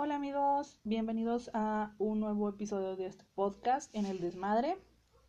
Hola amigos, bienvenidos a un nuevo episodio de este podcast en el desmadre.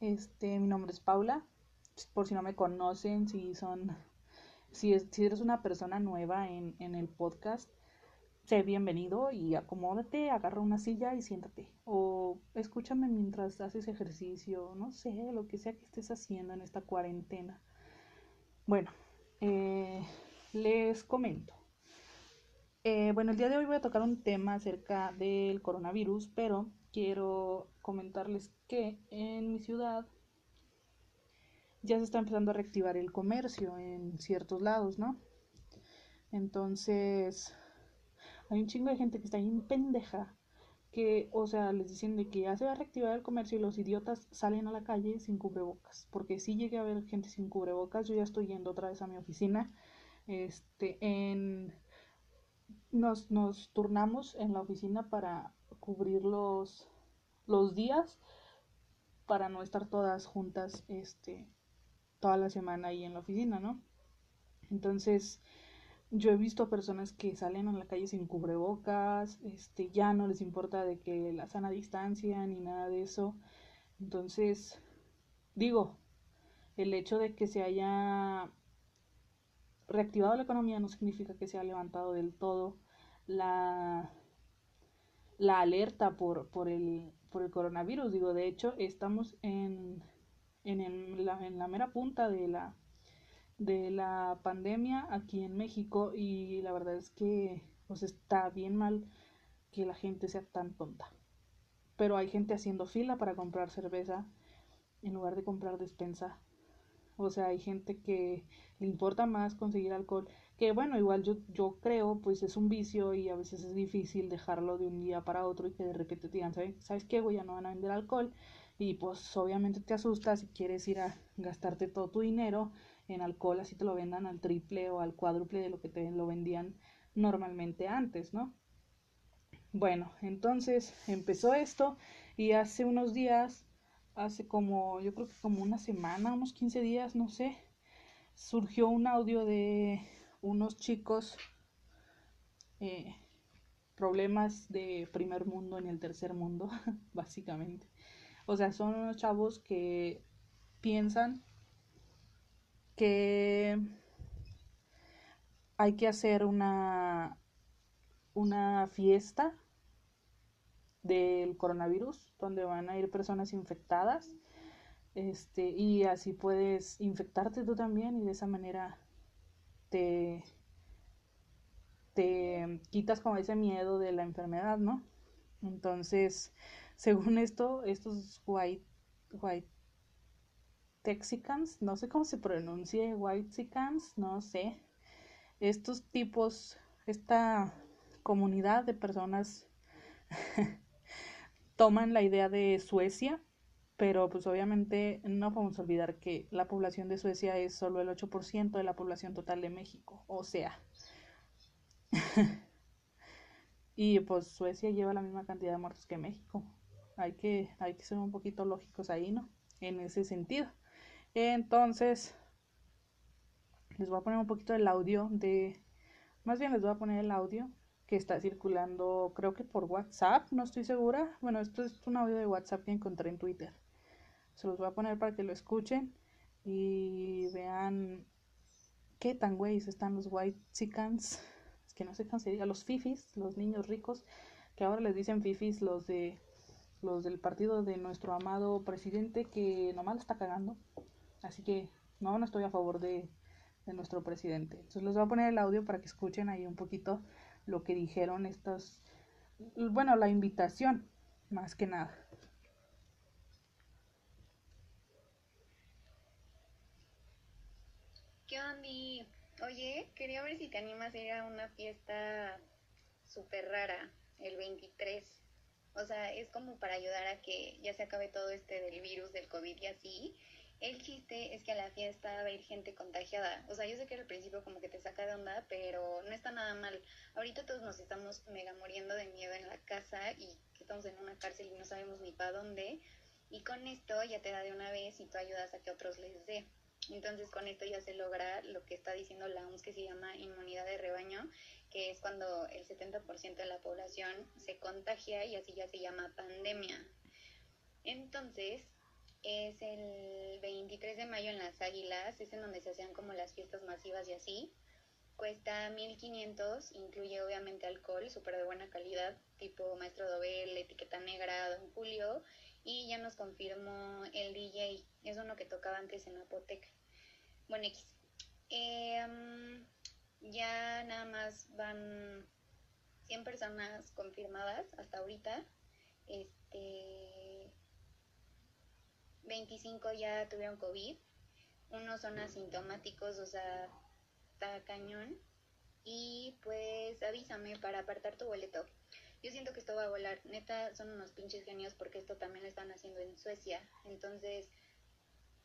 Este, mi nombre es Paula. Por si no me conocen, si son, si, si eres una persona nueva en, en el podcast, sé bienvenido y acomódate, agarra una silla y siéntate. O escúchame mientras haces ejercicio, no sé, lo que sea que estés haciendo en esta cuarentena. Bueno, eh, les comento. Eh, bueno, el día de hoy voy a tocar un tema acerca del coronavirus, pero quiero comentarles que en mi ciudad ya se está empezando a reactivar el comercio en ciertos lados, ¿no? Entonces, hay un chingo de gente que está ahí en pendeja, que, o sea, les dicen de que ya se va a reactivar el comercio y los idiotas salen a la calle sin cubrebocas, porque si llegué a ver gente sin cubrebocas, yo ya estoy yendo otra vez a mi oficina, este, en... Nos, nos turnamos en la oficina para cubrir los, los días para no estar todas juntas este toda la semana ahí en la oficina, ¿no? Entonces, yo he visto personas que salen a la calle sin cubrebocas, este, ya no les importa de que la sana distancia ni nada de eso. Entonces, digo, el hecho de que se haya reactivado la economía no significa que se haya levantado del todo la, la alerta por, por, el, por el coronavirus. Digo, de hecho, estamos en, en, el, la, en la mera punta de la de la pandemia aquí en México y la verdad es que pues está bien mal que la gente sea tan tonta. Pero hay gente haciendo fila para comprar cerveza en lugar de comprar despensa. O sea, hay gente que le importa más conseguir alcohol, que bueno, igual yo, yo creo, pues es un vicio y a veces es difícil dejarlo de un día para otro y que de repente te digan, ¿sabes, ¿sabes qué, güey? Ya no van a vender alcohol. Y pues obviamente te asustas y quieres ir a gastarte todo tu dinero en alcohol así te lo vendan al triple o al cuádruple de lo que te lo vendían normalmente antes, ¿no? Bueno, entonces empezó esto y hace unos días, hace como, yo creo que como una semana, unos 15 días, no sé, surgió un audio de unos chicos, eh, problemas de primer mundo en el tercer mundo, básicamente. O sea, son unos chavos que piensan que hay que hacer una, una fiesta del coronavirus donde van a ir personas infectadas este y así puedes infectarte tú también y de esa manera te te quitas como ese miedo de la enfermedad, ¿no? Entonces, según esto, estos white white Texicans, no sé cómo se pronuncia, Whitexicans, no sé. Estos tipos, esta comunidad de personas toman la idea de Suecia, pero pues obviamente no podemos olvidar que la población de Suecia es solo el 8% de la población total de México, o sea. y pues Suecia lleva la misma cantidad de muertos que México. Hay que, hay que ser un poquito lógicos ahí, ¿no? En ese sentido. Entonces, les voy a poner un poquito del audio de, más bien les voy a poner el audio que está circulando, creo que por WhatsApp, no estoy segura. Bueno, esto es un audio de WhatsApp que encontré en Twitter. Se los voy a poner para que lo escuchen y vean qué tan güeyes están los white chickens. Es que no sé se diga, los fifis, los niños ricos, que ahora les dicen fifis los de los del partido de nuestro amado presidente que nomás está cagando. Así que no, no estoy a favor de, nuestro presidente. Entonces les voy a poner el audio para que escuchen ahí un poquito lo que dijeron estas, bueno, la invitación, más que nada. ¿Qué onda? Oye, quería ver si te animas a ir a una fiesta súper rara el 23. O sea, es como para ayudar a que ya se acabe todo este del virus, del COVID y así. El chiste es que a la fiesta va a ir gente contagiada. O sea, yo sé que al principio como que te saca de onda, pero no está nada mal. Ahorita todos nos estamos mega muriendo de miedo en la casa y que estamos en una cárcel y no sabemos ni para dónde. Y con esto ya te da de una vez y tú ayudas a que otros les dé. Entonces con esto ya se logra lo que está diciendo la OMS que se llama inmunidad de rebaño, que es cuando el 70% de la población se contagia y así ya se llama pandemia. Entonces, es el 23 de mayo en las Águilas, es en donde se hacían como las fiestas masivas y así. Cuesta 1500, incluye obviamente alcohol, súper de buena calidad, tipo Maestro Dobel, etiqueta negra, Don Julio, y ya nos confirmó el DJ, es uno que tocaba antes en Apoteca. Bueno, X. Em, ya nada más van 100 personas confirmadas hasta ahorita. Este 25 ya tuvieron COVID. Unos son asintomáticos, o sea, está cañón. Y pues avísame para apartar tu boleto. Yo siento que esto va a volar. Neta, son unos pinches genios porque esto también lo están haciendo en Suecia. Entonces,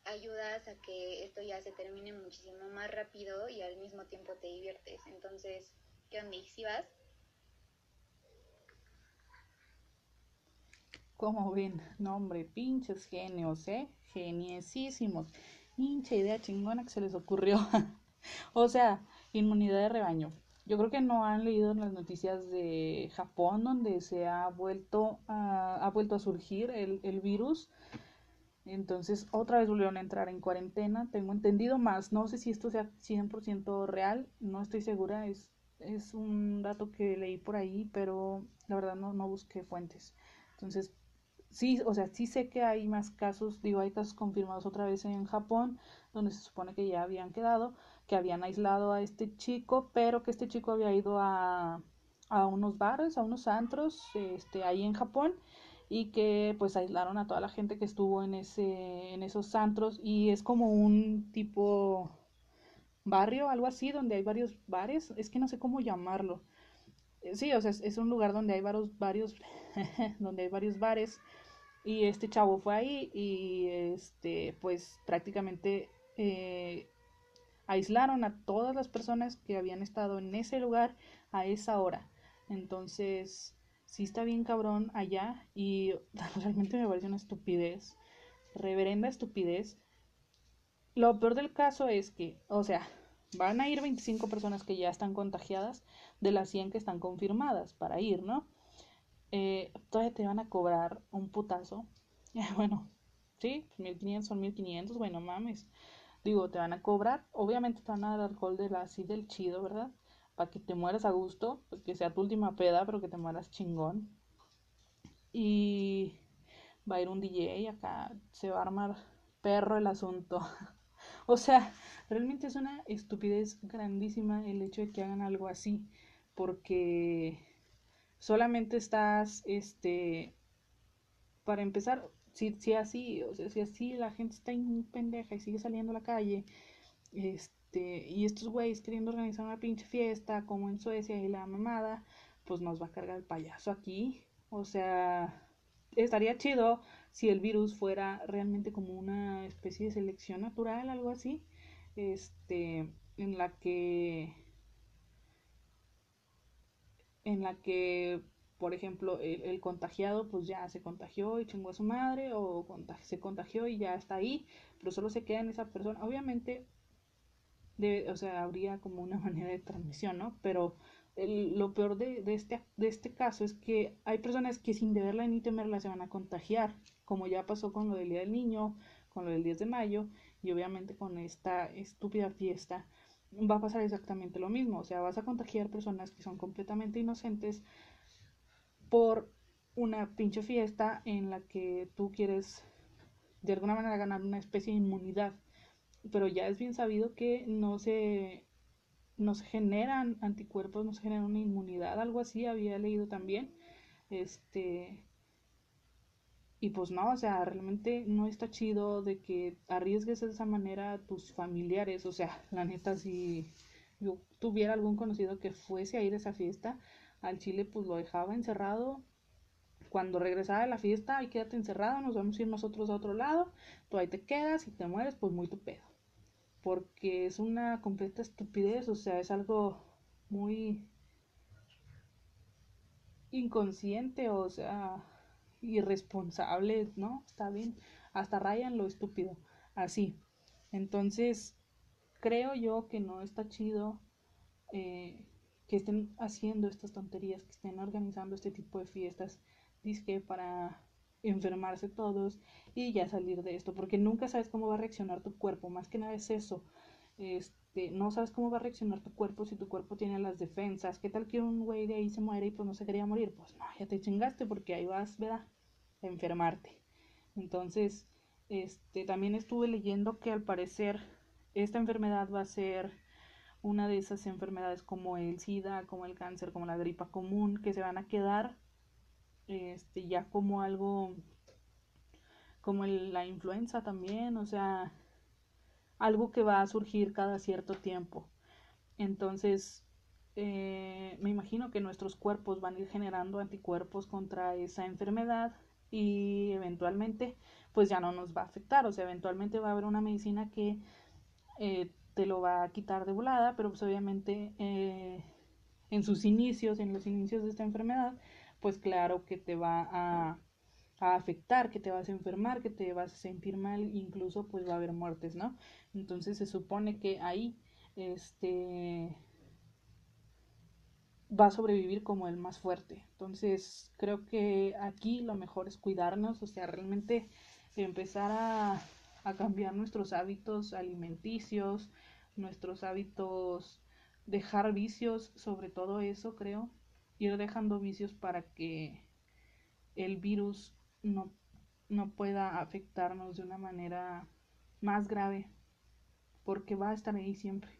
ayudas a que esto ya se termine muchísimo más rápido y al mismo tiempo te diviertes. Entonces, ¿qué onda? ¿Si vas? Como ven, no hombre, pinches genios, ¿eh? Geniesísimos. Hincha idea chingona que se les ocurrió. o sea, inmunidad de rebaño. Yo creo que no han leído las noticias de Japón donde se ha vuelto a, ha vuelto a surgir el, el virus entonces, otra vez volvieron a entrar en cuarentena. Tengo entendido más. No sé si esto sea 100% real. No estoy segura. Es, es un dato que leí por ahí, pero la verdad no, no busqué fuentes. Entonces, sí, o sea, sí sé que hay más casos. Digo, hay casos confirmados otra vez en Japón, donde se supone que ya habían quedado, que habían aislado a este chico, pero que este chico había ido a, a unos bares, a unos antros, este, ahí en Japón y que pues aislaron a toda la gente que estuvo en ese en esos antros y es como un tipo barrio algo así donde hay varios bares es que no sé cómo llamarlo sí o sea es, un lugar donde hay varios varios donde hay varios bares y este chavo fue ahí y este pues prácticamente eh, aislaron a todas las personas que habían estado en ese lugar a esa hora entonces sí está bien cabrón allá y realmente me parece una estupidez, reverenda estupidez. Lo peor del caso es que, o sea, van a ir 25 personas que ya están contagiadas de las 100 que están confirmadas para ir, ¿no? Eh, todavía te van a cobrar un putazo. bueno, sí, 1500 son 1500, bueno, mames. Digo, te van a cobrar, obviamente te van a dar alcohol de la así del chido, ¿verdad? para que te mueras a gusto, que sea tu última peda, pero que te mueras chingón. Y va a ir un DJ acá, se va a armar perro el asunto. o sea, realmente es una estupidez grandísima el hecho de que hagan algo así, porque solamente estás, este, para empezar, si, si así, o sea, si así la gente está en pendeja y sigue saliendo a la calle, este, y estos güeyes queriendo organizar una pinche fiesta como en Suecia y la mamada, pues nos va a cargar el payaso aquí. O sea, estaría chido si el virus fuera realmente como una especie de selección natural, algo así, este, en la que en la que por ejemplo el, contagiado pues ya se contagió y chingó a su madre o se contagió y ya está ahí pero solo se queda en esa persona obviamente o sea, habría como una manera de transmisión, ¿no? Pero lo peor de, de, este, de este caso es que hay personas que sin deberla ni temerla se van a contagiar, como ya pasó con lo del Día del Niño, con lo del 10 de mayo y obviamente con esta estúpida fiesta va a pasar exactamente lo mismo, o sea, vas a contagiar personas que son completamente inocentes por una pinche fiesta en la que tú quieres de alguna manera ganar una especie de inmunidad pero ya es bien sabido que no se, no se generan anticuerpos, no se genera una inmunidad, algo así había leído también. Este, y pues no, o sea, realmente no está chido de que arriesgues de esa manera a tus familiares, o sea, la neta, si yo tuviera algún conocido que fuese a ir a esa fiesta, al chile pues lo dejaba encerrado. Cuando regresaba de la fiesta, ahí quédate encerrado, nos vamos a ir nosotros a otro lado, tú ahí te quedas y te mueres, pues muy tu pedo porque es una completa estupidez, o sea, es algo muy inconsciente, o sea, irresponsable, ¿no? Está bien, hasta rayan lo estúpido, así. Entonces, creo yo que no está chido eh, que estén haciendo estas tonterías, que estén organizando este tipo de fiestas, disque para enfermarse todos y ya salir de esto, porque nunca sabes cómo va a reaccionar tu cuerpo, más que nada es eso. Este, no sabes cómo va a reaccionar tu cuerpo si tu cuerpo tiene las defensas. ¿Qué tal que un güey de ahí se muere y pues no se quería morir? Pues no, ya te chingaste porque ahí vas, ¿verdad? A enfermarte. Entonces, este, también estuve leyendo que al parecer esta enfermedad va a ser una de esas enfermedades como el SIDA, como el cáncer, como la gripa común, que se van a quedar este, ya como algo, como la influenza también, o sea, algo que va a surgir cada cierto tiempo. Entonces, eh, me imagino que nuestros cuerpos van a ir generando anticuerpos contra esa enfermedad y eventualmente pues ya no nos va a afectar, o sea, eventualmente va a haber una medicina que eh, te lo va a quitar de volada, pero pues obviamente eh, en sus inicios, en los inicios de esta enfermedad, pues claro que te va a, a, afectar, que te vas a enfermar, que te vas a sentir mal, incluso pues va a haber muertes, ¿no? Entonces se supone que ahí, este, va a sobrevivir como el más fuerte. Entonces creo que aquí lo mejor es cuidarnos, o sea, realmente empezar a, a cambiar nuestros hábitos alimenticios, nuestros hábitos, dejar vicios, sobre todo eso creo, ir dejando vicios para que el virus no, no pueda afectarnos de una manera más grave, porque va a estar ahí siempre.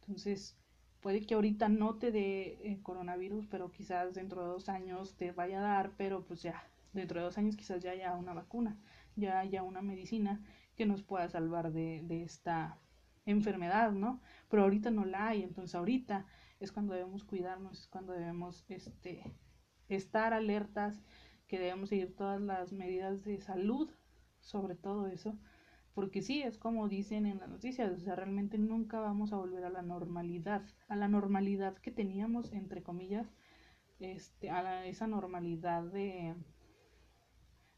Entonces, puede que ahorita no te dé eh, coronavirus, pero quizás dentro de dos años te vaya a dar, pero pues ya, dentro de dos años quizás ya haya una vacuna, ya haya una medicina que nos pueda salvar de, de esta enfermedad, ¿no? Pero ahorita no la hay, entonces ahorita es cuando debemos cuidarnos, es cuando debemos este, estar alertas, que debemos seguir todas las medidas de salud, sobre todo eso, porque sí, es como dicen en las noticias, o sea, realmente nunca vamos a volver a la normalidad, a la normalidad que teníamos, entre comillas, este, a esa normalidad de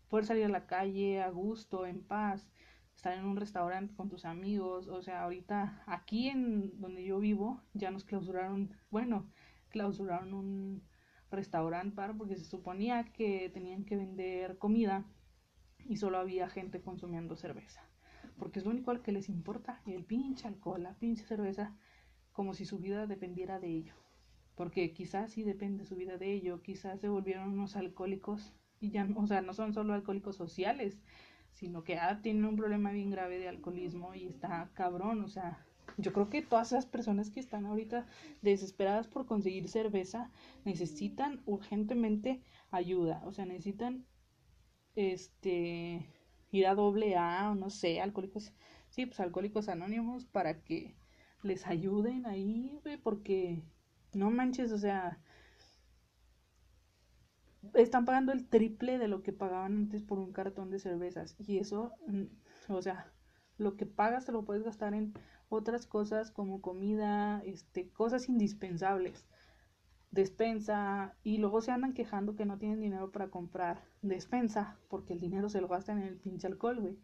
poder salir a la calle a gusto, en paz, estar en un restaurante con tus amigos, o sea, ahorita aquí en donde yo vivo ya nos clausuraron, bueno, clausuraron un restaurante para porque se suponía que tenían que vender comida y solo había gente consumiendo cerveza, porque es lo único al que les importa, el pinche alcohol, la pinche cerveza, como si su vida dependiera de ello, porque quizás sí depende su vida de ello, quizás se volvieron unos alcohólicos y ya, o sea, no son solo alcohólicos sociales, sino que ah, tiene un problema bien grave de alcoholismo y está cabrón, o sea, yo creo que todas esas personas que están ahorita desesperadas por conseguir cerveza necesitan urgentemente ayuda, o sea, necesitan este ir a doble A o no sé, alcohólicos, sí, pues alcohólicos anónimos para que les ayuden ahí, porque no manches, o sea, están pagando el triple de lo que pagaban antes por un cartón de cervezas. Y eso, mm, o sea, lo que pagas te lo puedes gastar en otras cosas como comida, este, cosas indispensables, despensa, y luego se andan quejando que no tienen dinero para comprar despensa, porque el dinero se lo gastan en el pinche alcohol, güey.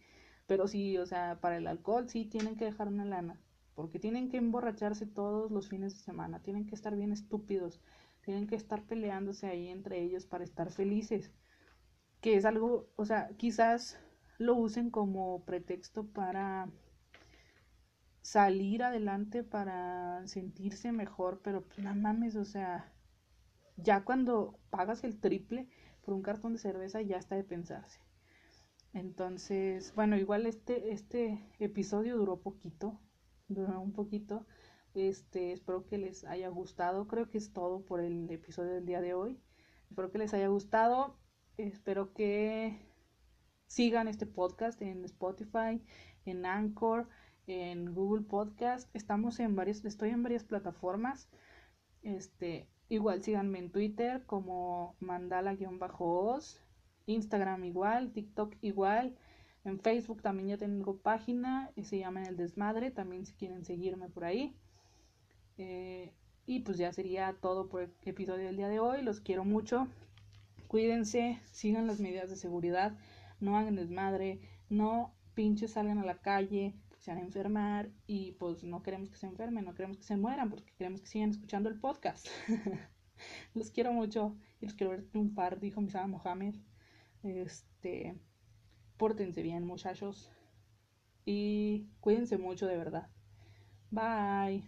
Pero sí, o sea, para el alcohol sí tienen que dejar una lana, porque tienen que emborracharse todos los fines de semana, tienen que estar bien estúpidos tienen que estar peleándose ahí entre ellos para estar felices. Que es algo, o sea, quizás lo usen como pretexto para salir adelante, para sentirse mejor, pero pues no mames, o sea, ya cuando pagas el triple por un cartón de cerveza ya está de pensarse. Entonces, bueno, igual este, este episodio duró poquito, duró un poquito, este, espero que les haya gustado. Creo que es todo por el episodio del día de hoy. Espero que les haya gustado. Espero que sigan este podcast en Spotify, en Anchor, en Google Podcast. Estamos en varias, estoy en varias plataformas. Este, igual síganme en Twitter como mandala-os, Instagram igual, TikTok igual. En Facebook también ya tengo página y se llama El Desmadre, también si quieren seguirme por ahí. Eh, y pues ya sería todo por el episodio del día de hoy. Los quiero mucho. Cuídense, sigan las medidas de seguridad, no hagan desmadre, no pinches salgan a la calle. Se van a enfermar y pues no queremos que se enfermen, no queremos que se mueran porque queremos que sigan escuchando el podcast. los quiero mucho y los quiero ver triunfar, dijo Misada Mohamed. Este, pórtense bien, muchachos. Y cuídense mucho de verdad. Bye.